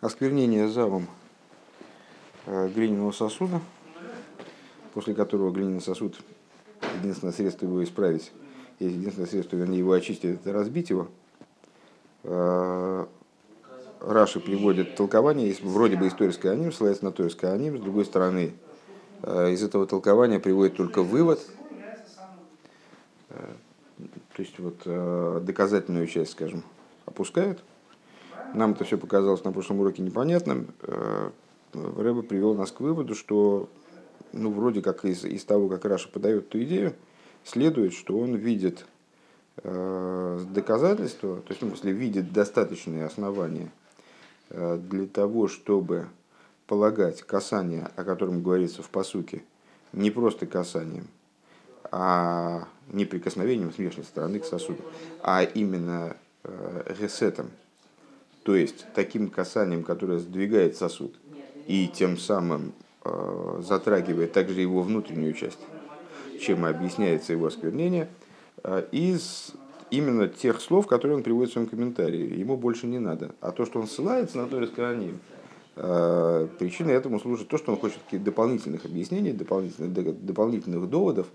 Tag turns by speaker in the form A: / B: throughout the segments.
A: осквернение завом э, глиняного сосуда, после которого глиняный сосуд, единственное средство его исправить, единственное средство, вернее, его очистить, это разбить его. Э, Раши приводит толкование, вроде бы историческое аним, ссылается на торическое аним, с другой стороны, э, из этого толкования приводит только вывод, то есть вот доказательную часть, скажем, опускают, нам это все показалось на прошлом уроке непонятным. Э, Рэба привел нас к выводу, что ну, вроде как из, из того, как Раша подает эту идею, следует, что он видит э, доказательства, то есть, ну, если видит достаточные основания э, для того, чтобы полагать касание, о котором говорится в посуке, не просто касанием, а не прикосновением с внешней стороны к сосуду, а именно э, ресетом, то есть таким касанием, которое сдвигает сосуд и тем самым э, затрагивает также его внутреннюю часть, чем объясняется его осквернение, э, из именно тех слов, которые он приводит в своем комментарии. Ему больше не надо. А то, что он ссылается на то Каним, э, причиной этому служит то, что он хочет дополнительных объяснений, дополнительных, дополнительных доводов.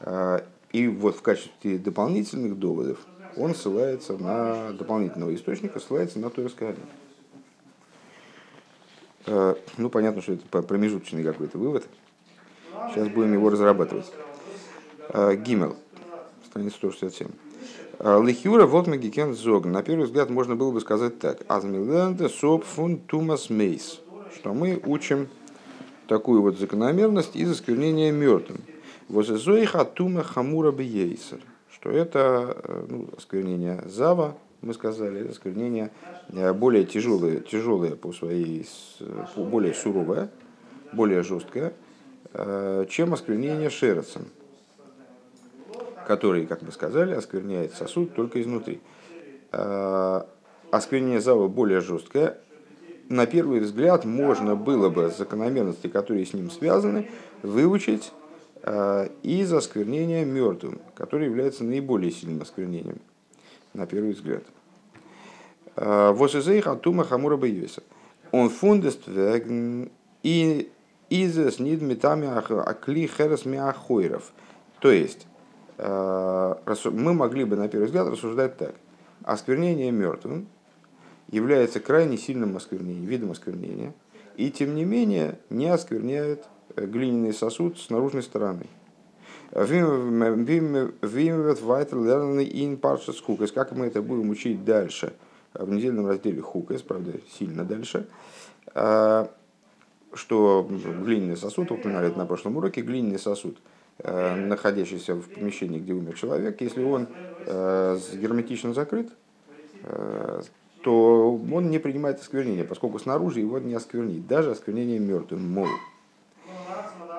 A: Э, и вот в качестве дополнительных доводов он ссылается на дополнительного источника, ссылается на Торское э, Ну, понятно, что это промежуточный какой-то вывод. Сейчас будем его разрабатывать. Э, Гимел, страница 167. Э, Лихюра вот магикен зог. На первый взгляд можно было бы сказать так. Азмиленде соп фун тумас мейс. Что мы учим такую вот закономерность из осквернения мертвым. Возезоиха тума хамура бейсер что это э, ну, осквернение зава, мы сказали, осквернение э, более тяжелое, тяжелое по своей, более суровое, более жесткое, э, чем осквернение шерцем, который, как мы сказали, оскверняет сосуд только изнутри. Осквернение зава более жесткое. На первый взгляд можно было бы закономерности, которые с ним связаны, выучить Э, из осквернения мертвым, которое является наиболее сильным осквернением, на первый взгляд. Э, Восизейх атума хамура бейвеса. Он фундест и изес нид метами акли херес миахойров. То есть, э, мы могли бы на первый взгляд рассуждать так. Осквернение мертвым является крайне сильным осквернением, видом осквернения, и тем не менее не оскверняет глиняный сосуд с наружной стороны. Как мы это будем учить дальше, в недельном разделе Хукас, правда, сильно дальше, а, что глиняный сосуд, упоминали это на прошлом уроке, глиняный сосуд, а, находящийся в помещении, где умер человек, если он а, герметично закрыт, то он не принимает осквернение, поскольку снаружи его не осквернить, даже осквернение мертвым могут.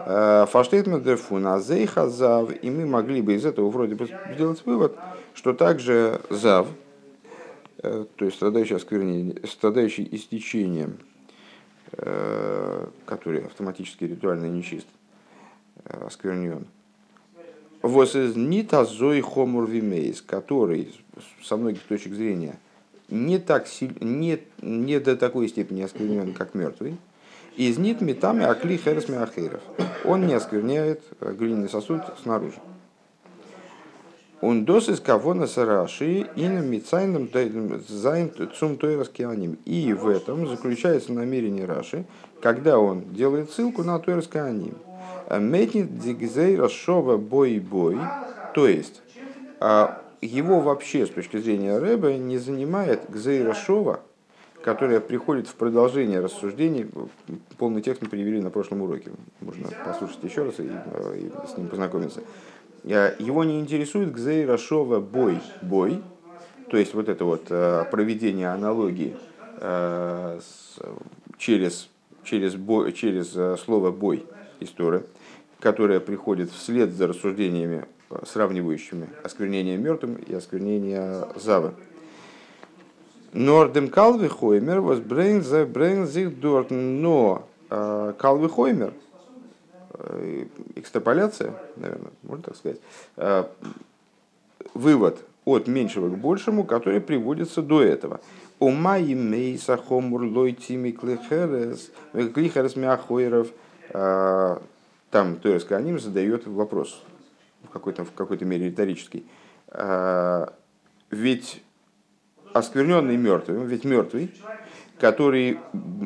A: Э, Фаштейтмент дерфун азейха зав, и мы могли бы из этого вроде бы сделать вывод, что также зав, э, то есть страдающий осквернением, страдающий истечением, э, который автоматически ритуально нечист, осквернен, Вос из нитазой хомур вимейс, который со многих точек зрения не, так сильно, не, не до такой степени осквернен, как мертвый, из нит метами акли херес миахейров. Он не оскверняет э, глиняный сосуд снаружи. Он дос из кого на сараши и на мицайном зайн цум тойрас И в этом заключается намерение Раши, когда он делает ссылку на тойрас кианим. Метнит дигзей расшова бой-бой, то есть а, его вообще с точки зрения Рэба не занимает гзей расшова, которая приходит в продолжение рассуждений. Полный текст мы перевели на прошлом уроке. Можно послушать еще раз и, э, и с ним познакомиться. Э, его не интересует Гзей Рашова бой, бой, то есть вот это вот э, проведение аналогии через, через, бой, через слово бой история, которая приходит вслед за рассуждениями, сравнивающими осквернение мертвым и осквернение завы. Нордем Калви Хоймер was bring the bring sich dort. Но э, Калви Хоймер, э, экстраполяция, наверное, можно так сказать, э, вывод от меньшего к большему, который приводится до этого. Умай мейса хомур лой тими клихерес, мяхойров. Там Торес Каним задает вопрос, в какой-то, в какой-то мере риторический. Ведь оскверненный мертвым, ведь мертвый, который,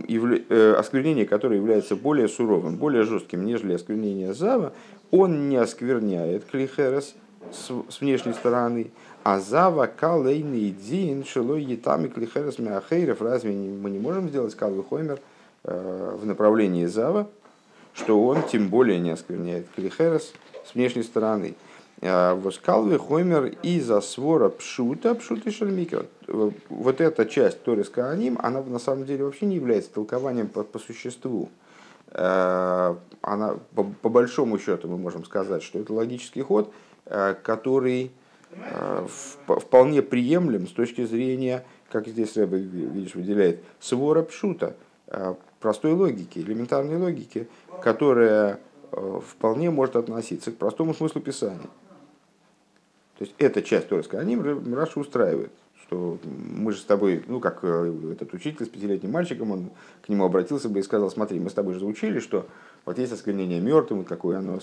A: э, осквернение которое является более суровым, более жестким, нежели осквернение Зава, он не оскверняет Клихерес с, с внешней стороны, а Зава калейный дин шилой етами Клихерес мяхейров. Разве мы не можем сделать Калвы Хоймер э, в направлении Зава, что он тем более не оскверняет Клихерес с внешней стороны? А, Воскалвы Хоймер из-за свора пшута, пшута шальмикер. Вот эта часть Торис Кааним, она на самом деле вообще не является толкованием по, по существу. А, она, по, по большому счету мы можем сказать, что это логический ход, который вполне приемлем с точки зрения, как здесь Рэбе, видишь, выделяет, свора пшута, простой логики, элементарной логики, которая вполне может относиться к простому смыслу Писания. То есть эта часть Торы Сканим Раша устраивает, что мы же с тобой, ну как э, этот учитель с пятилетним мальчиком, он к нему обратился бы и сказал, смотри, мы с тобой же заучили, что вот есть осквернение мертвым, какое оно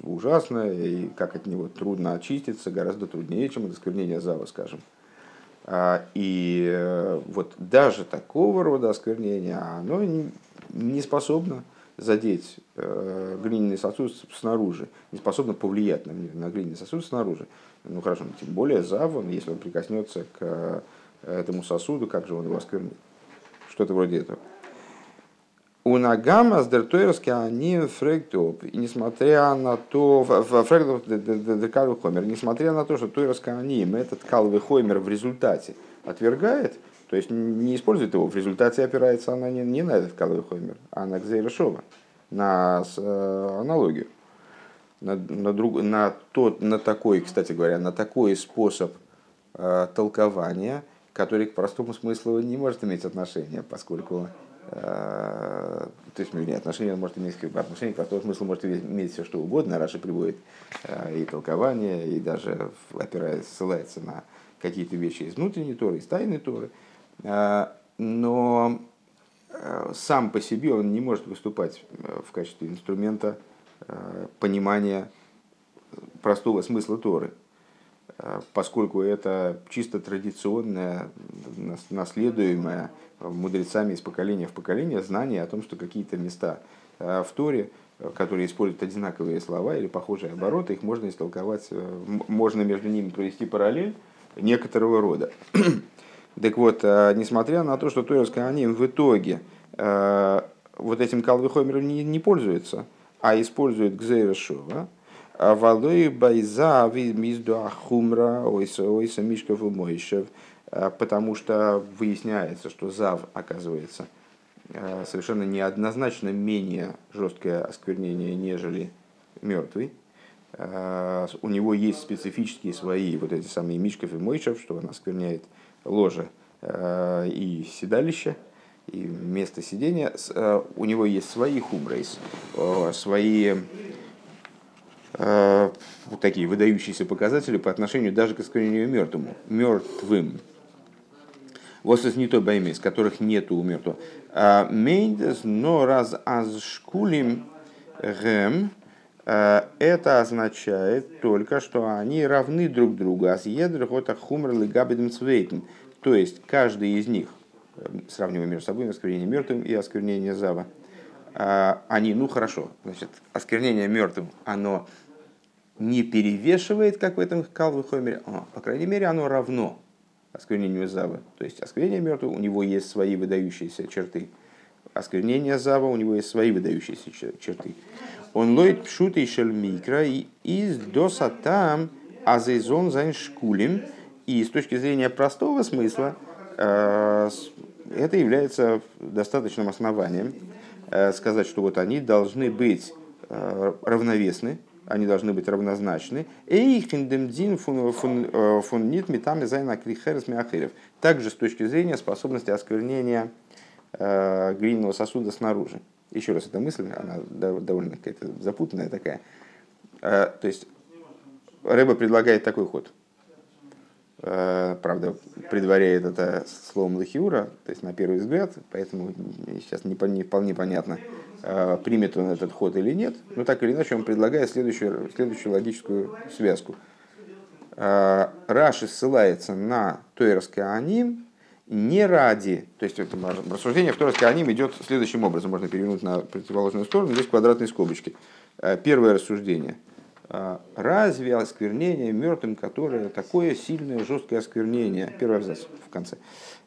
A: ужасное, и как от него трудно очиститься, гораздо труднее, чем от осквернения зава, скажем. А, и э, вот даже такого рода осквернение, оно не способно задеть э, глиняный сосуд снаружи, не способно повлиять на, на глиняный сосуд снаружи. Ну хорошо, тем более завон, если он прикоснется к э, этому сосуду, как же он его осквернит? Что-то вроде этого. У Нагама с Дертойерски они фректоп. И несмотря на то, фректоп декалвы хомер, несмотря на то, что Тойерски они этот калвы хомер в результате отвергает, то есть не использует его, в результате опирается она не, не на этот калвы хомер, а на Гзейршова, на э, аналогию на, на, друг, на, тот, на такой, кстати говоря, на такой способ э, толкования, который к простому смыслу не может иметь отношения, поскольку э, то есть, не отношение может иметь отношение к простому смыслу может иметь все что угодно. Раша приводит э, и толкование, и даже опираясь, ссылается на какие-то вещи из внутренней Торы, из тайной Торы. Э, но э, сам по себе он не может выступать э, в качестве инструмента понимания простого смысла Торы, э, поскольку это чисто традиционное, наследуемое мудрецами из поколения в поколение знание о том, что какие-то места э, в Торе, которые используют одинаковые слова или похожие обороты, их можно истолковать, можно между ними провести параллель некоторого рода. Так вот, несмотря на то, что Торевская они в итоге вот этим калвихомером не, не пользуется, а использует Гзейрашова, а Валой Байза Мизду Ахумра Ойса Мишков и Мойшев, а, потому что выясняется, что Зав оказывается а, совершенно неоднозначно менее жесткое осквернение, нежели мертвый. У него есть специфические свои вот эти самые Мишков и Мойшев, что он оскверняет ложе и седалище – и место сидения, э, у него есть свои хумрейс, э, свои э, вот такие выдающиеся показатели по отношению даже к осквернению мертвому, мертвым. Вот это не то баймес, которых нету у мертвого. А мейндес, но раз аз шкулим гэм, это означает только, что они равны друг другу. Аз едр хота хумр цвейтен. То есть каждый из них сравниваем между собой осквернение мертвым и осквернение зава. А, они, ну хорошо, значит, осквернение мертвым, оно не перевешивает, как в этом калвы хомере, а, по крайней мере, оно равно осквернению зава. То есть осквернение мертвого, у него есть свои выдающиеся черты. Осквернение зава, у него есть свои выдающиеся черты. Он лоит пшут и шельмикра и из доса там אַז זיי זאָלן זײַן שקולים. И с точки зрения простого смысла, э, это является достаточным основанием э, сказать, что вот они должны быть э, равновесны, они должны быть равнозначны. מאחוריו. Также с точки зрения способности осквернения э, глиняного сосуда снаружи. Еще раз, эта мысль, она довольно какая-то запутанная такая. То есть Рэба предлагает такой ход. Правда, предваряет это словом лахиура, то есть на первый взгляд, поэтому сейчас не, не вполне понятно, примет он этот ход или нет, но так или иначе он предлагает следующую, следующую логическую связку. Раши ссылается на Тойерский аним не ради, то есть это рассуждение в Тойерский аним идет следующим образом, можно перевернуть на противоположную сторону, здесь квадратные скобочки. Первое рассуждение – разве осквернение мертвым, которое такое сильное, жесткое осквернение, первый абзац в конце,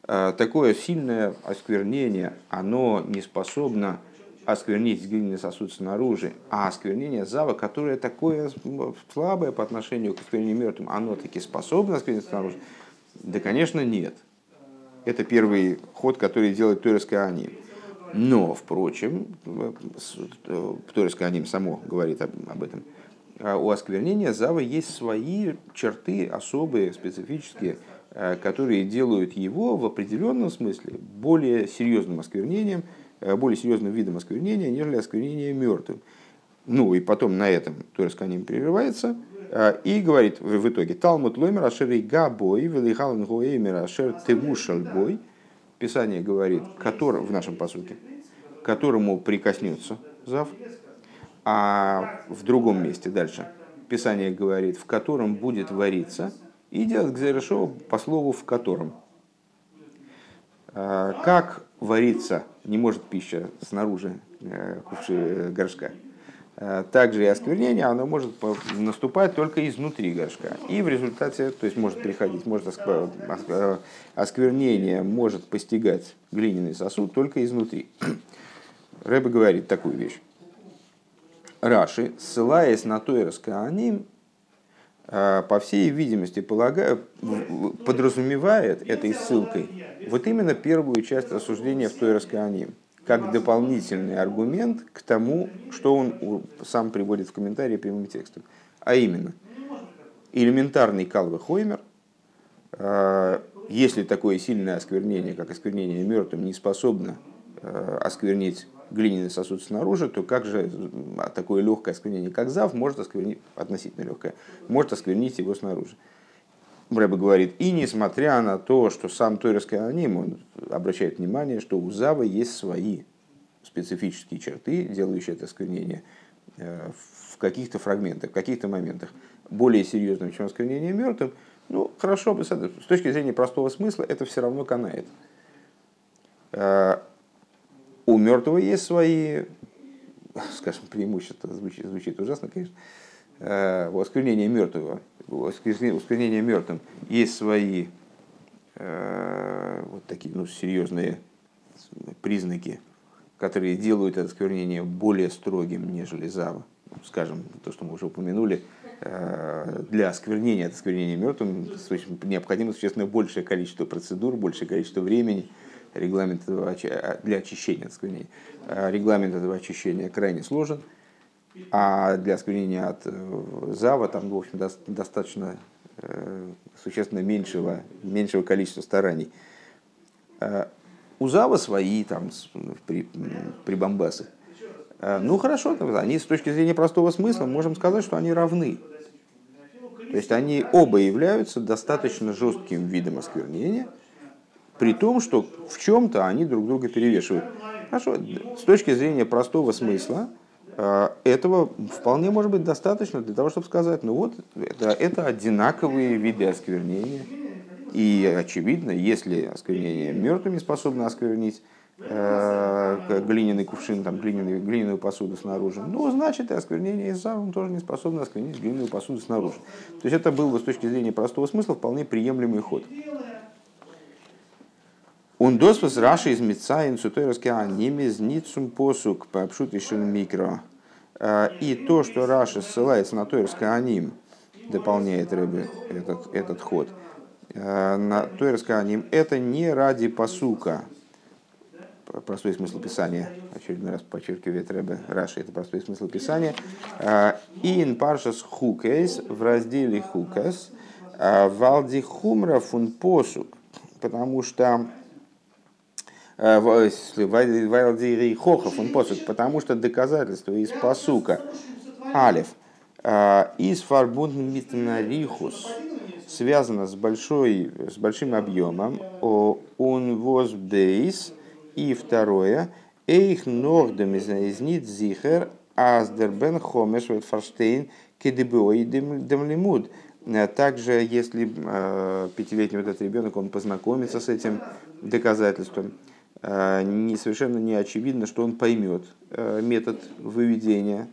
A: а, такое сильное осквернение, оно не способно осквернить глиняный сосуд снаружи, а осквернение зава, которое такое слабое по отношению к осквернению мертвым, оно таки способно осквернить снаружи? Да, конечно, нет. Это первый ход, который делает Тойрская Ани. Но, впрочем, Тойрская Аним само говорит об, об этом – а у осквернения зава есть свои черты особые, специфические, э, которые делают его в определенном смысле более серьезным осквернением, э, более серьезным видом осквернения, нежели осквернение мертвым. Ну и потом на этом Торис Каним прерывается э, и говорит в итоге Талмуд Лоймер Ашер Габой Велихалан Гоэймер Ашер Тевушал Бой Писание говорит, который, в нашем посуке, которому прикоснется Зав, а в другом месте дальше Писание говорит, в котором будет вариться, и делать Гзерешо по слову в котором. А, как вариться не может пища снаружи э, кувши горшка, а, также и осквернение, оно может наступать только изнутри горшка. И в результате, то есть может приходить, может э, осквернение может постигать глиняный сосуд только изнутри. Рэбе говорит такую вещь. Раши, ссылаясь на Тойерское аним, а, по всей видимости, полагаю, подразумевает этой ссылкой вот именно первую часть рассуждения в Тойерское аним, как дополнительный аргумент к тому, что он сам приводит в комментарии прямым текстом. А именно, элементарный калвы хоймер, а, если такое сильное осквернение, как осквернение мертвым, не способно а, осквернить глиняный сосуд снаружи, то как же а, такое легкое осквернение, как зав, может осквернить, относительно легкое, может осквернить его снаружи. Рэба говорит, и несмотря на то, что сам Тойерский аноним, он обращает внимание, что у Зава есть свои специфические черты, делающие это осквернение э, в каких-то фрагментах, в каких-то моментах более серьезным, чем осквернение мертвым, ну, хорошо, с точки зрения простого смысла, это все равно канает. У мертвого есть свои, скажем, преимущества, звучит, звучит ужасно, конечно. Э, у осквернения мертвого, у осквернения мертвым есть свои э, вот такие ну, серьезные признаки, которые делают это осквернение более строгим, нежели зава. Скажем, то, что мы уже упомянули, э, для осквернения, от осквернения мертвым необходимо существенно большее количество процедур, большее количество времени – регламент этого, а, для очищения осквернения. А, регламент этого очищения крайне сложен, а для осквернения от э, зава там, в общем, достаточно э, существенно меньшего, меньшего количества стараний. А, у зава свои там при, при бомбасы. Ну хорошо, они с точки зрения простого смысла можем сказать, что они равны. То есть они оба являются достаточно жестким видом осквернения – при том, что в чем-то они друг друга перевешивают. Хорошо, с точки зрения простого смысла, э, этого вполне может быть достаточно для того, чтобы сказать, ну вот, это, это одинаковые виды осквернения. И очевидно, если осквернение мертвыми способно осквернить э, глиняный кувшин, там, глиняный, глиняную посуду снаружи, ну, значит, и осквернение из он тоже не способно осквернить глиняную посуду снаружи. То есть это был бы с точки зрения простого смысла вполне приемлемый ход. Он досвос Раши из Мицаин Сутойровский Анимез Ницум Посук Папшут Микро. И то, что Раши ссылается на Тойерский Аним, дополняет рыбы этот, этот ход, на Тойерский Аним, это не ради посука, простой смысл писания, очередной раз подчеркивает Рэбе Раши, это простой смысл писания. Ин паршас хукес в разделе хукес валди хумра фун посук, потому что Вайлдири Хохов, он посуд, потому что доказательство из посука Алев э, из фарбунд митнарихус связано с, большой, с большим объемом. Он воз бейс. И второе. Эйх нордем из нит зихер аздербен хомеш фарштейн кедебой демлимуд. Также, если э, пятилетний этот ребенок, он познакомится с этим доказательством, э, не, совершенно не очевидно, что он поймет э, метод выведения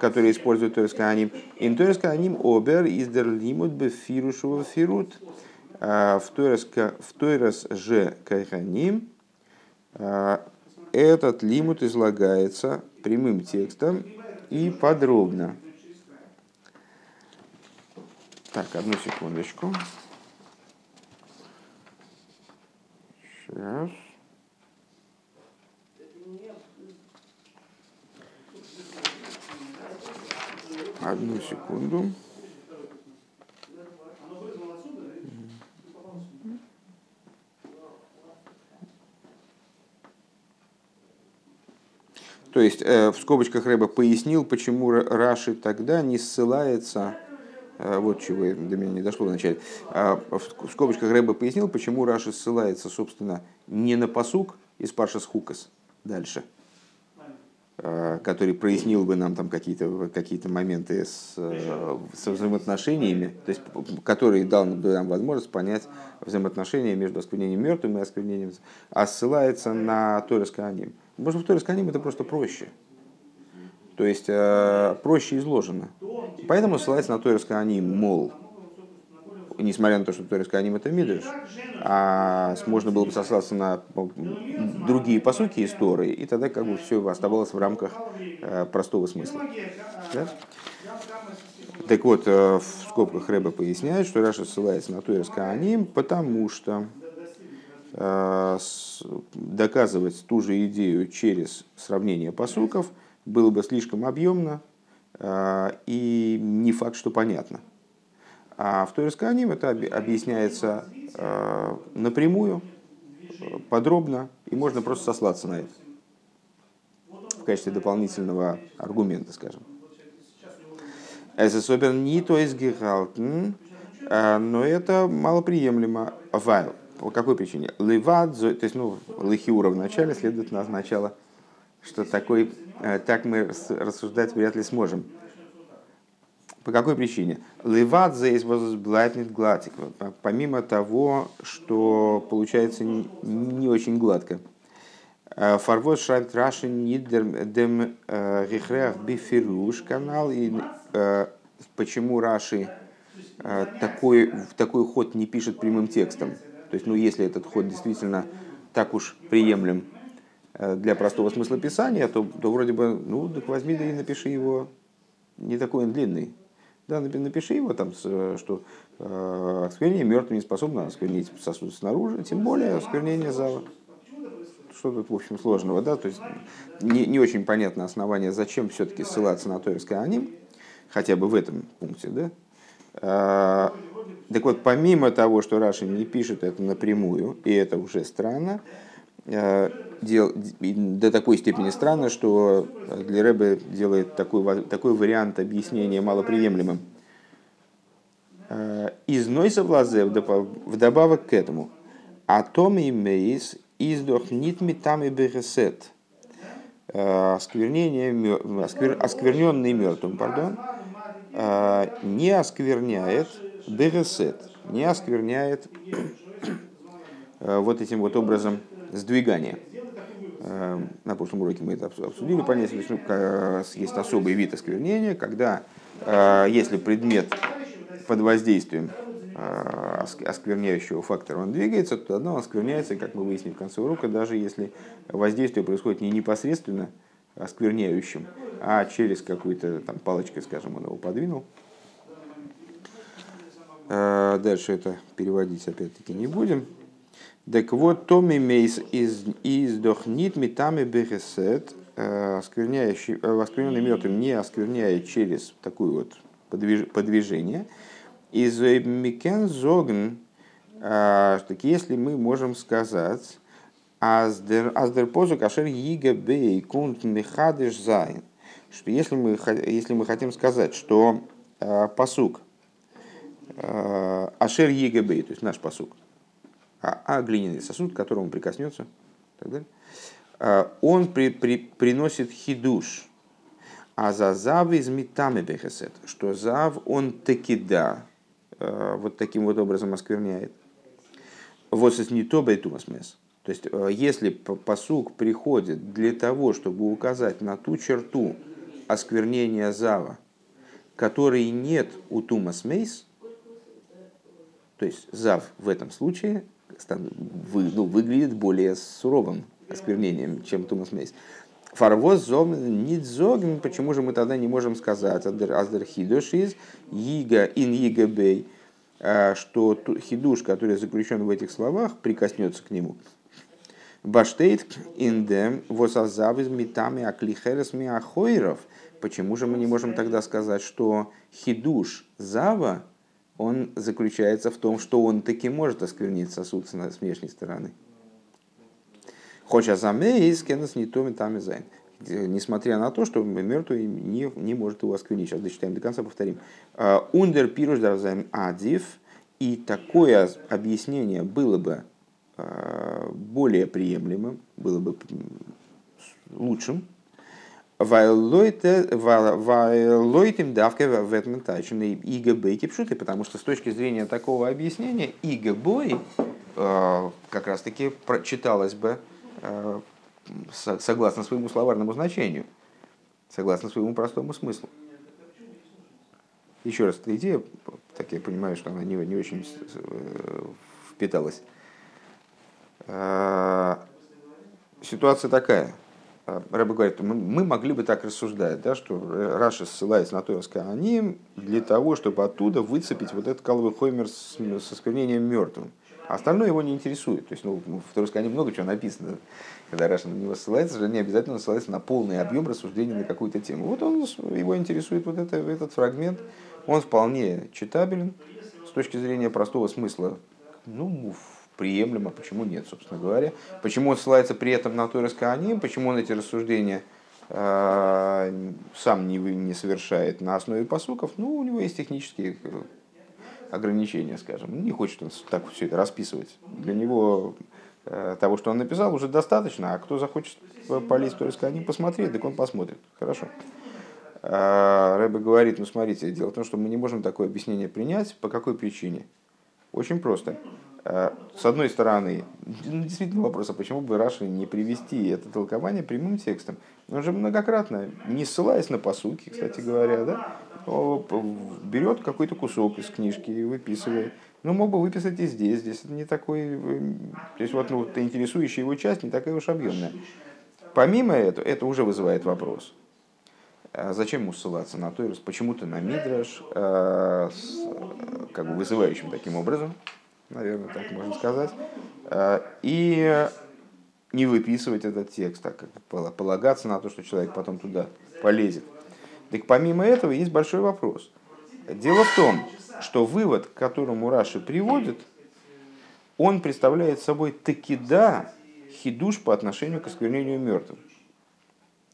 A: который использует Торис Кааним. Ин Торис Кааним обер из дер лимут бефирушева фирут. В Торис же Кайханим этот лимут излагается прямым текстом и подробно. Так, одну секундочку. Сейчас. Одну секунду. То есть э, в скобочках Рэба пояснил, почему Раши тогда не ссылается, э, вот чего до меня не дошло вначале, э, в скобочках Рэба пояснил, почему Раши ссылается, собственно, не на посук из Пашас Хукас дальше, который прояснил бы нам там какие-то какие моменты с, э, со взаимоотношениями, то есть который дал бы нам возможность понять взаимоотношения между осквернением мертвым и осквернением, а ссылается на Торис Каним. Может, в Торис Каним это просто проще. То есть э, проще изложено. Поэтому ссылается на Торис Каним, мол, несмотря на то, что Торис Каним это Мидриш, а можно было бы сослаться на другие посуки истории, и тогда как бы все оставалось в рамках э, простого смысла. Да? Так вот, э, в скобках Рэба поясняет, что Раша ссылается на Торис Каним, потому что э, доказывать ту же идею через сравнение посуков было бы слишком объемно и не факт, что понятно. А в Торисканим это объясняется э, напрямую, подробно, и можно просто сослаться на это в качестве дополнительного аргумента, скажем. Es особенно не то есть но это малоприемлемо. Вайл. По какой причине? Левад, то есть, ну, лихиура в начале, следует на начало, что такой, э, так мы рассуждать вряд ли сможем. По какой причине? Леват здесь возблатнит гладик. Помимо того, что получается не очень гладко. Э, Фарвоз шайб раши дем рихреах э, бифируш канал. И э, почему Раши такой, такой ход не пишет прямым текстом? То есть, ну, если этот ход действительно так уж приемлем для простого смысла писания, то, то вроде бы, ну, так возьми да и напиши его не такой он длинный. Да, напиши его там, что э, осквернение мертвым не способно осквернить сосуд снаружи, тем более осквернение зала. Что тут, в общем, сложного, да? То есть не, не очень понятно основание, зачем все-таки ссылаться на Торевское аним, хотя бы в этом пункте, да? А, так вот, помимо того, что Раша не пишет это напрямую, и это уже странно, э, дел, до такой степени странно, что для Рэбе делает такой, такой вариант объяснения малоприемлемым. Э, из Нойса Влазе вдобавок к этому. Атом и мейс издох нитми там и бересет. Э, осквернение, осквер, оскверненный мертвым, пардон, э, не оскверняет бересет, не оскверняет вот этим вот образом сдвигания. Эм, на прошлом уроке мы это обсудили, понятие, что есть особый вид осквернения, когда э, если предмет под воздействием э, оскверняющего фактора он двигается, то одно оскверняется, как мы выяснили в конце урока, даже если воздействие происходит не непосредственно оскверняющим, а через какую-то там палочкой, скажем, он его подвинул. Э, дальше это переводить опять-таки не будем. Так вот, Томи Мейс из издохнит метами бехесет, э, оскверняющий, э, оскверненный мертвым не оскверняет через такое вот подвижение. Из Микен Зогн, э, так если мы можем сказать, אַז דער פּסוק אשר יגע בו קומט מחדש זײַן, что если мы, если мы хотим сказать, что פּסוק э, אשר יגע בו, то есть наш פּסוק, а, а глиняный сосуд, к которому прикоснется, так далее, э, он при, при, приносит хидуш, а אַז זב איז מטמא בהיסט, что זב он таки да, вот таким вот образом оскверняет. Вот не то бейтумас мес. То есть, если посук приходит для того, чтобы указать на ту черту осквернения зава, которой нет у Тумас Мейс, то есть Зав в этом случае вы, ну, выглядит более суровым осквернением, чем Тумас Мейс. Фарвоз зом нит зогн, почему же мы тогда не можем сказать аздер хидуш из יגע אין יגע בו, а, что хидуш, который заключен в этих словах, прикоснется к нему. Баштейт индем восазав из митами аклихерес миахойров – Почему же мы не можем тогда сказать, что хидуш зава, он заключается в том, что он таки может осквернить сосуд с внешней стороны? הגם אַז מת קען עס ניט מטמא זײַן. Несмотря на то, что мертвый не, не может его осквернить. Сейчас дочитаем до конца, повторим. А, Ундер пируш дарзайм адив. И такое объяснение было бы а, более приемлемым, было бы лучшим, Вайлойтим давка в этом тачены бейки пшуты, потому что с точки зрения такого объяснения иго бой э, как раз таки прочиталось бы э, согласно своему словарному значению, согласно своему простому смыслу. Еще раз, эта идея, так я понимаю, что она не, не очень э, впиталась. Ситуация такая – Рэбе говорит, мы могли бы так рассуждать, да, что Раша ссылается на Тойрское Аним для того, чтобы оттуда выцепить вот этот каловый хоймер с, с осквернением мертвым. А остальное его не интересует. То есть, ну, в Аним много чего написано. Когда Раша на него ссылается, же не обязательно ссылается на полный объем рассуждений на какую-то тему. Вот он, его интересует вот это, этот фрагмент. Он вполне читабелен с точки зрения простого смысла. Ну, приемлемо, почему нет, собственно говоря. Почему он ссылается при этом на Торис Кааним, почему он эти рассуждения э, сам не, не совершает на основе посуков, ну, у него есть технические э, ограничения, скажем. Не хочет он так все это расписывать. Для него э, того, что он написал, уже достаточно, а кто захочет полезть в Торис Кааним посмотреть, так он посмотрит. Хорошо. А Рэбе говорит, ну смотрите, дело в том, что мы не можем такое объяснение принять. По какой причине? Очень просто. Э, с одной стороны, ну, действительно вопрос, а почему бы Раши не привести это толкование прямым текстом? Он же многократно, не ссылаясь на посылки, кстати говоря, да, берет какой-то кусок из книжки и выписывает. Ну, мог бы выписать и здесь. Здесь это не такой... Э, то есть, вот ну, интересующая его часть не такая уж объемная. Помимо этого, это уже вызывает вопрос. А зачем ему ссылаться на Тойрус? Почему-то на Мидраш, э, как бы вызывающим таким образом наверное, так можно сказать, э, и не выписывать этот текст, так как полагаться на то, что человек потом туда полезет. Так помимо этого есть большой вопрос. Дело в том, что вывод, к которому Раши приводит, он представляет собой такида хидуш по отношению к осквернению мертвым.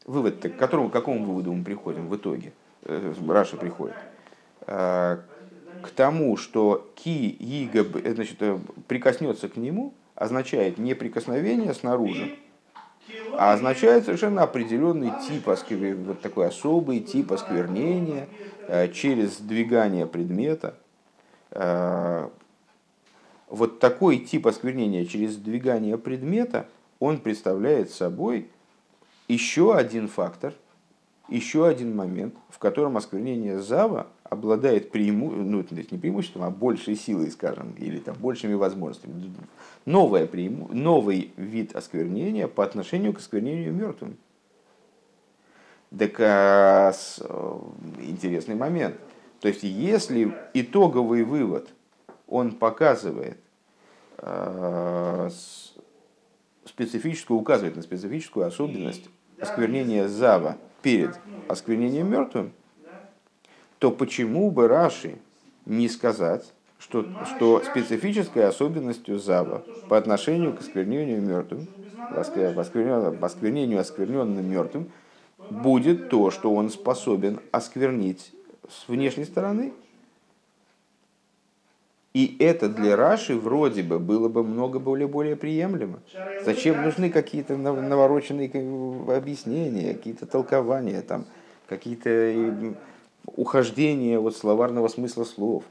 A: Вывод, к которому, к какому выводу мы приходим в итоге? Э, Раша приходит. Э, к тому, что ки ига значит, э, прикоснется к нему, означает не прикосновение снаружи, а означает совершенно определенный тип, вот такой особый тип осквернения э, через сдвигание предмета. Э, вот такой тип осквернения через сдвигание предмета, он представляет собой еще один фактор, еще один момент, в котором осквернение зава обладает преиму... ну, не преимуществом, а большей силой, скажем, или там, большими возможностями. Новое преиму... Новый вид осквернения по отношению к осквернению мертвым. Так а, с... Э, интересный момент. То есть, если итоговый вывод, он показывает э, специфическую, указывает на специфическую особенность осквернения зава перед осквернением мертвым, то почему бы Раши не сказать, что, что специфической особенностью Зава по отношению к осквернению мертвым, осквернению оскверненным мертвым, будет то, что он способен осквернить с внешней стороны. И это для Раши вроде бы было бы много более, более приемлемо. Зачем нужны какие-то навороченные объяснения, какие-то толкования, там, какие-то ухождения от словарного смысла слов.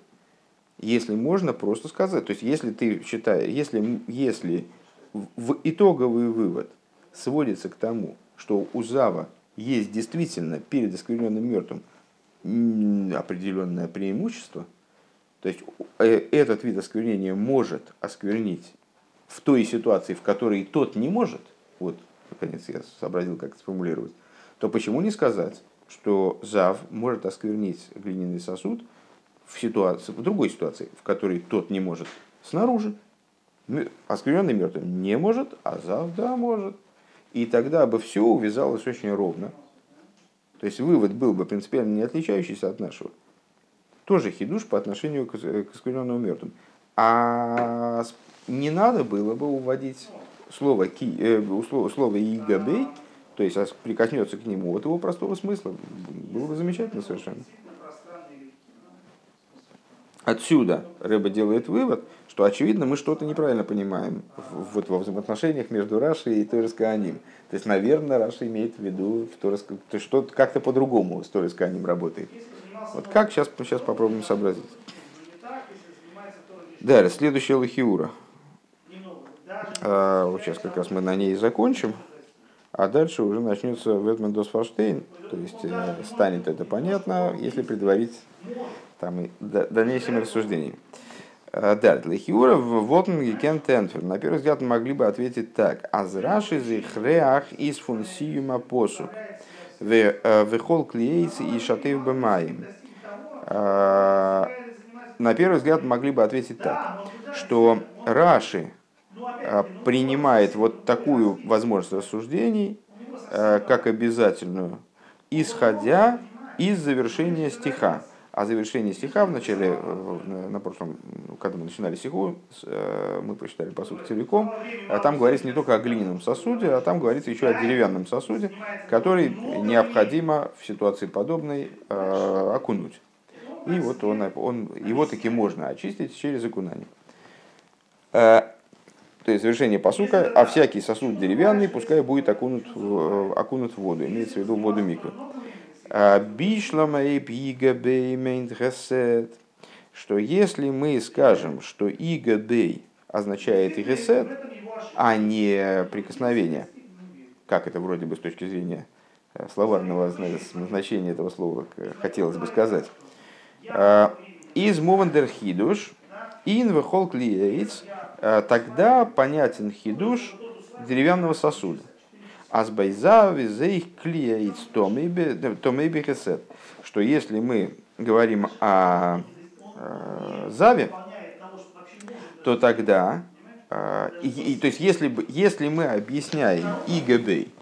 A: Если можно просто сказать, то есть если ты считаешь, если, если в итоговый вывод сводится к тому, что у Зава есть действительно перед оскверненным мертвым определенное преимущество, то есть э, этот вид осквернения может осквернить в той ситуации, в которой тот не может, вот, наконец я сообразил, как это сформулировать, то почему не сказать, что Зав может осквернить глиняный сосуд в, ситуации, в другой ситуации, в которой тот не может снаружи, оскверненный мертвый не может, а Зав да может. И тогда бы все увязалось очень ровно. То есть вывод был бы принципиально не отличающийся от нашего. Тоже хидуш по отношению к оскверненному мертвым. А не надо было бы уводить слово, ки, э, слово, слово «игабей», то есть прикоснется к нему вот его простого смысла. Было бы замечательно совершенно. Отсюда Рэба делает вывод, что, очевидно, мы что-то неправильно понимаем вот во взаимоотношениях между Рашей и Торис Кааним. То есть, наверное, Раша имеет в виду, то есть, что как-то по-другому с Торис Кааним работает. Вот как сейчас, сейчас попробуем сообразить. Далее, следующая лохиура. А, вот сейчас как раз мы на ней закончим. А дальше уже начнется Ветмен Досфаштейн, то есть э, станет это понятно, если предварить там, и дальнейшими рассуждениями. Э, далее, Лехиура в Волтен Кен Тенфер. На первый взгляд могли бы ответить так. Азраши зихреах из фунсиюма посук. Вехол клеейцы и шатыв бемаим. Э, на первый взгляд могли бы ответить так, что Раши Э, принимает вот такую возможность рассуждений э, как обязательную, исходя из завершения стиха. А завершение стиха в начале, э, на прошлом, ну, когда мы начинали стиху, мы прочитали по сути целиком, а там говорится не только о глиняном сосуде, а там говорится еще о деревянном сосуде, который необходимо в ситуации подобной окунуть. И вот он, он, его таки можно очистить через окунание то есть завершение посука, а всякий сосуд деревянный пускай будет окунут, в, окунут в воду, имеется в виду воду миквы. А что если мы скажем, что игабей означает игесет, а не прикосновение, как это вроде бы с точки зрения э, словарного значения этого слова хотелось бы сказать, а, из мовандерхидуш ин вехол клиейц Э, тогда понятен хидуш деревянного сосуда. Азбайза визейх клеит томейби хесет. Что если мы говорим о э, заве, то тогда, э, и, и, то есть если, если мы объясняем игбей,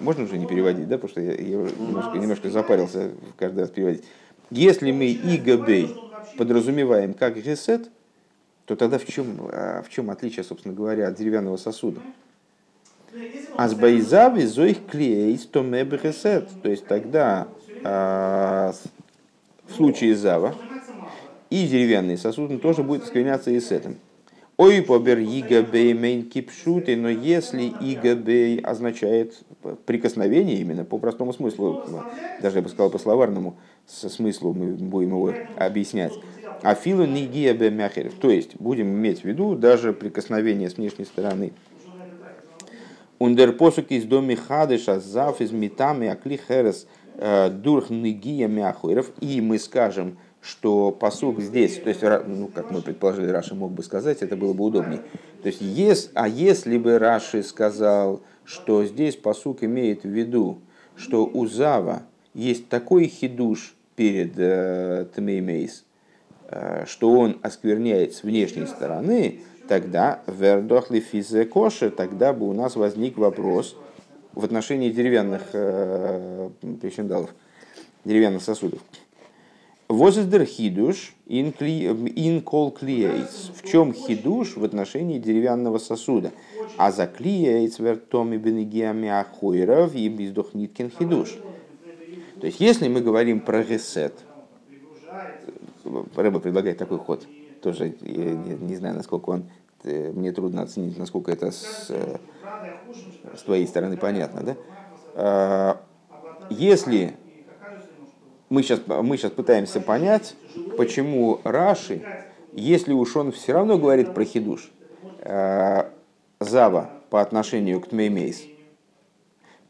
A: можно уже не переводить, да, потому что я, я немножко, немножко запарился каждый раз переводить. Если мы игбей подразумеваем как гесет, то тогда в чем, а, в чем отличие, собственно говоря, от деревянного сосуда? Азбайзави зоих клеис то мебехесет. То есть тогда а, в случае зава и деревянный сосуд тоже будет оскверняться и с этим. Ой, побер игабей мейн кипшуты, но если игабей означает прикосновение именно по простому смыслу, даже я бы сказал по словарному смыслу, мы будем его объяснять, Афилу нигия бемяхерев. То есть, будем иметь в виду даже прикосновение с внешней стороны. און דער פּסוק איז דאָ מחדש אַז זב איז מטמא כלי חרס э, דורך נגיעה מאחוריו. И мы скажем, что פּסוק здесь, то есть, ну, как мы предположили, Раши мог бы сказать, это было бы удобнее. То есть, ес, а если бы Раши сказал, что здесь פּסוק имеет в виду, что у Зава есть такой хидуш перед э, טמא מת, что он оскверняет с внешней стороны, тогда вердохли физе коши, тогда бы у нас возник вопрос в отношении деревянных э, причиндалов, деревянных сосудов. Возиздер хидуш ин кол клиейтс. В чем хидуш в отношении деревянного сосуда? А за клиейтс вертоми бенегиами ахойров и бездох ниткин хидуш. То есть, если мы говорим про ресет, Рэба предлагает такой ход. тоже я не, не знаю, насколько он, мне трудно оценить, насколько это с, с твоей стороны понятно, да? А, если мы сейчас, мы сейчас пытаемся понять, почему Раши, если уж он все равно говорит про хидуш, э, Зава по отношению к טמא מת,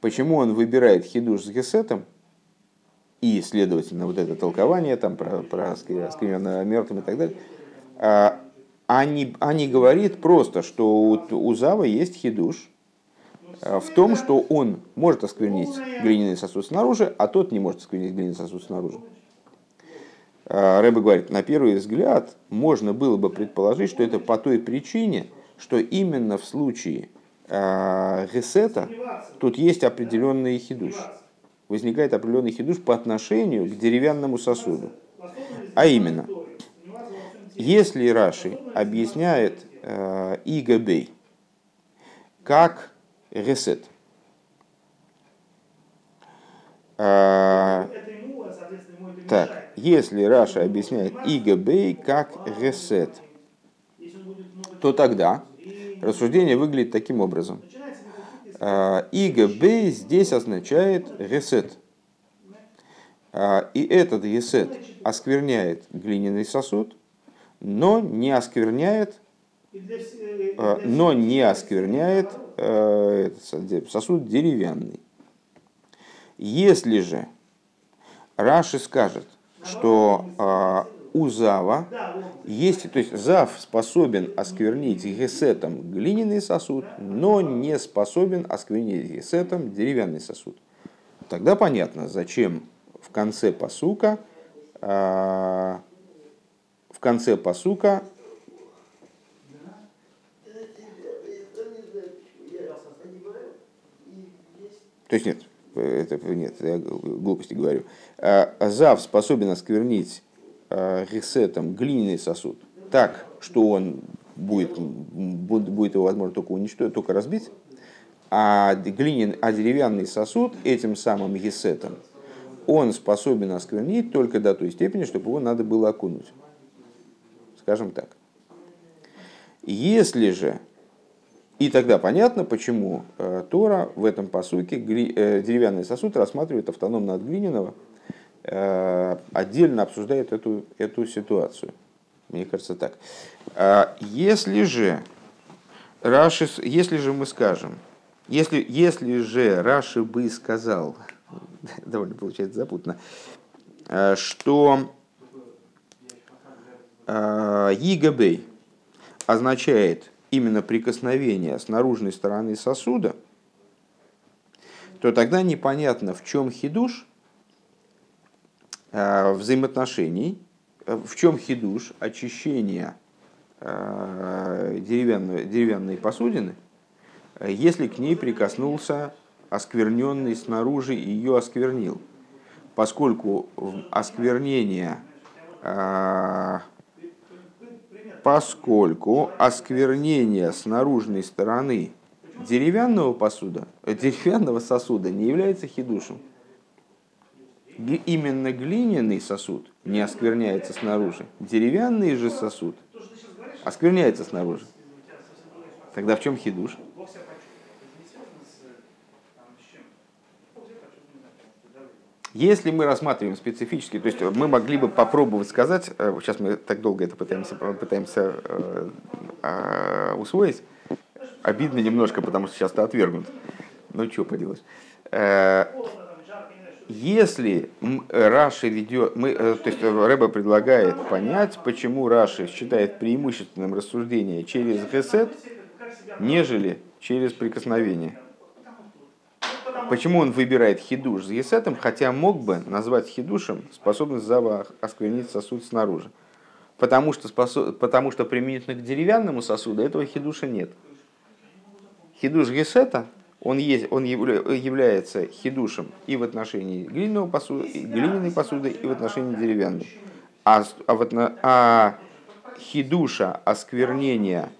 A: почему он выбирает хидуш с Гесетом, и, следовательно, вот это толкование там, про, про оскверненного мертвым и так далее, а, а не, а говорит просто, что у, у Зава есть хидуш, Э, в том, что он может осквернить глиняный сосуд снаружи, а тот не может осквернить глиняный сосуд снаружи. Рэбе говорит, на первый взгляд можно было бы предположить, что это по той причине, что именно в случае э, Гесета тут есть определенный хидуш. Возникает определенный хидуш по отношению к деревянному сосуду. А именно, если Раши объясняет э, как Ресет. А, так, если Раша объясняет Игабей как Ресет, то тогда рассуждение выглядит таким образом. А, Игабей здесь означает Ресет. А, и этот Ресет оскверняет глиняный сосуд, но не оскверняет, но не оскверняет сосуд деревянный. Если же Раши скажет, что Зава есть, то есть Зав способен осквернить гесетом глиняный сосуд, но не способен осквернить гесетом деревянный сосуд. Тогда понятно, зачем в конце посука э, в конце посука То есть нет, это, нет, я глупости говорю. А, Зав способен осквернить ресетом глиняный сосуд так, что он будет, будет его возможно только уничтожить, только разбить, а, глинин, а деревянный сосуд этим самым гесетом он способен осквернить только до той степени, чтобы его надо было окунуть. Скажем так. Если же и тогда понятно, почему э, Тора в этом посуке э, деревянный сосуд рассматривает автономно от глиняного, э, отдельно обсуждает эту, эту ситуацию. Мне кажется так. А если же, Раши, если же мы скажем, если, если же Раши бы сказал, довольно получается запутанно, что Игабей означает именно прикосновение с наружной стороны сосуда, то тогда непонятно, в чем хидуш э, взаимоотношений, э, в чем хидуш очищения э, деревянной, деревянной посудины, если к ней прикоснулся оскверненный снаружи и ее осквернил. Поскольку осквернение поскольку осквернение с наружной стороны деревянного посуда, э, деревянного сосуда не является хидушем. Именно глиняный сосуд не оскверняется снаружи. Деревянный же сосуд оскверняется снаружи. Тогда в чем хидуш? Если мы рассматриваем специфически, то есть мы могли бы попробовать сказать, э, сейчас мы так долго это пытаемся, пытаемся э, э, усвоить, обидно немножко, потому что сейчас-то отвергнут. Ну, что поделать. Если Раши ведет, мы, э, то есть Рэба предлагает понять, почему Раши считает преимущественным рассуждение через гесет, нежели через прикосновение. Почему он выбирает хидуш с есетом, хотя мог бы назвать хидушем способность Зава осквернить сосуд снаружи? Потому что, способ... потому что применительно к деревянному сосуду этого хидуша нет. Хидуш гесета, он, есть, он является хидушем и в отношении глиняного посуды, глиняной посуды, и в отношении деревянной. А, а, вот а хидуша осквернения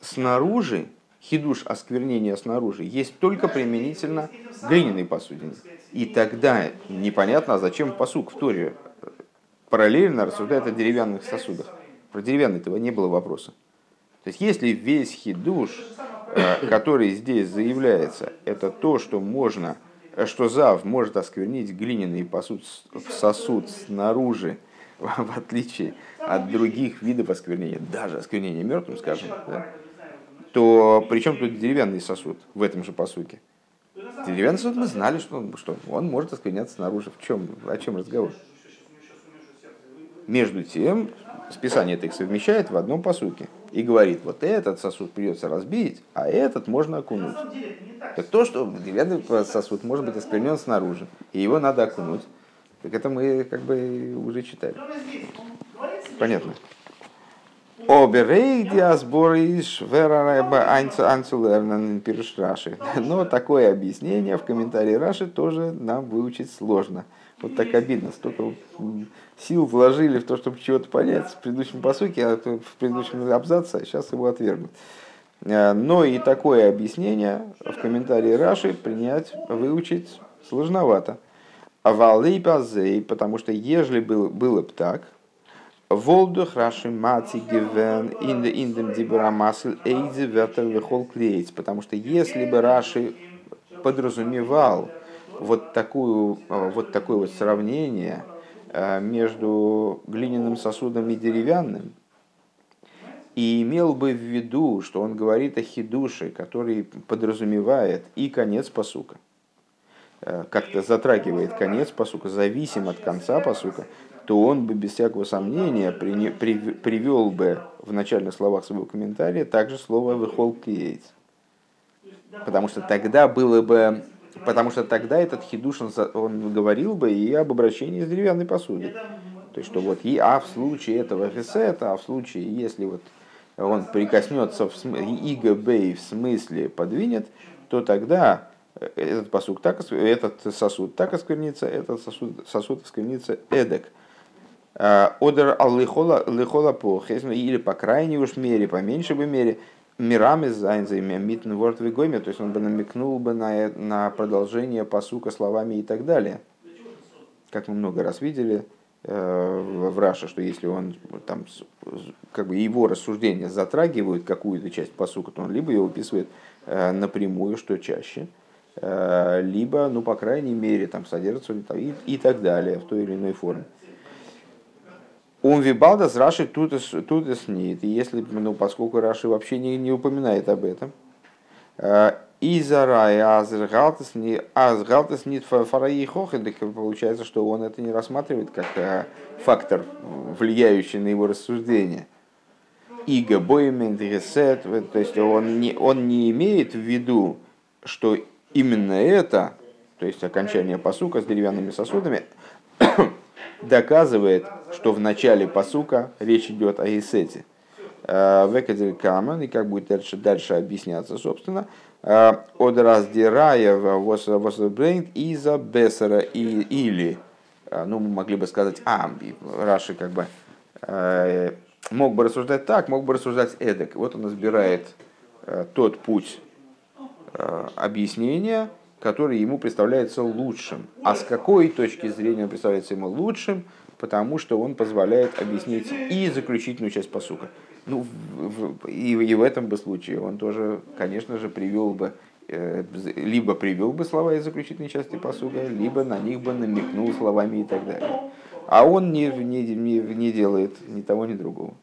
A: снаружи хидуш осквернения снаружи есть только применительно глиняной посудине. И тогда непонятно, а зачем посук в Торе параллельно рассуждает о деревянных сосудах. Про деревянный этого не было вопроса. То есть если весь хидуш, который здесь заявляется, это то, что можно, что зав может осквернить глиняный посуд, сосуд снаружи, в отличие от других видов осквернения, даже осквернения мертвым, скажем, да, то при чем тут деревянный сосуд в этом же посуке? Деревянный сосуд мы знали, что он, что он может оскверняться снаружи. В чем, о чем разговор? Между тем, списание это их совмещает в одном посуке и говорит, вот этот сосуд придется разбить, а этот можно окунуть. Так то, что деревянный сосуд может быть осквернен снаружи, и его надо окунуть, так это мы как бы уже читали. Понятно. Оберейдиас Борис Верарайба Анцулернен Пирш Раши. Но такое объяснение в комментарии Раши тоже нам выучить сложно. Вот так обидно. Столько сил вложили в то, чтобы чего-то понять в предыдущем посуке, а в предыдущем абзаце, а сейчас его отвергнут. Э, но и такое объяснение в комментарии Раши принять, выучить сложновато. Валейпазей, потому что ежели было, было бы так, Волдух Раши Мати Гивен Инде Индем Дибрамасл Эйди Вертер Вехол Клейтс. Потому что если бы Раши подразумевал вот, такую, вот такое вот сравнение э, между глиняным сосудом и деревянным, и имел бы в виду, что он говорит о хидуше, который подразумевает и конец посука, э, как-то затрагивает конец посука, зависим от конца посука, то он бы без всякого сомнения при, при, привел бы в начальных словах своего комментария также слово «выхол клеец». Потому что тогда было бы потому что тогда этот хидуш, он, говорил бы и об обращении с деревянной посудой. То есть, что вот и а в случае этого фисета, а в случае, если вот он прикоснется в смысле, ИГБ в смысле подвинет, то тогда этот посуд так, этот сосуд так осквернится, этот сосуд, сосуд осквернится эдак. А, Одер аллихола похес, или по крайней уж мере, по меньшей бы мере, мирами зайнзами, митн ворд вегоми, то есть он бы намекнул бы на, на продолжение посука словами и так далее. Как мы много раз видели э, в Раше, что если он там, как бы его рассуждения затрагивают какую-то часть посука, то он либо его описывает э, напрямую, что чаще, э, либо, ну, по крайней мере, там содержится и, и так далее в той или иной форме. Умвибалдас Раши тут нет. И если, ну, поскольку Раши вообще не, не упоминает об этом, э, Изарай Азгалтес нет фараи хохен, получается, что он это не рассматривает как э, фактор, влияющий на его рассуждение. Иго боймен ресет, то есть он не, он не имеет в виду, что именно это, то есть окончание посука с деревянными сосудами, доказывает, что в начале посука речь идет о Исете. Э, Векадель Каман, и как будет дальше, дальше объясняться, собственно, э, от раздирая восбрейнт из-за бесера и, или, э, ну, мы могли бы сказать, а, Раши как бы мог бы рассуждать так, мог бы рассуждать эдак. Вот он разбирает тот путь объяснения, который ему представляется лучшим. А с какой точки зрения он представляется ему лучшим? Потому что он позволяет объяснить и заключительную часть посука. Ну, в, и, и в этом бы случае он тоже, конечно же, привел бы э, либо привел бы слова из заключительной части посуга, либо на них бы намекнул словами и так далее. А он не, не, не, не делает ни того, ни другого.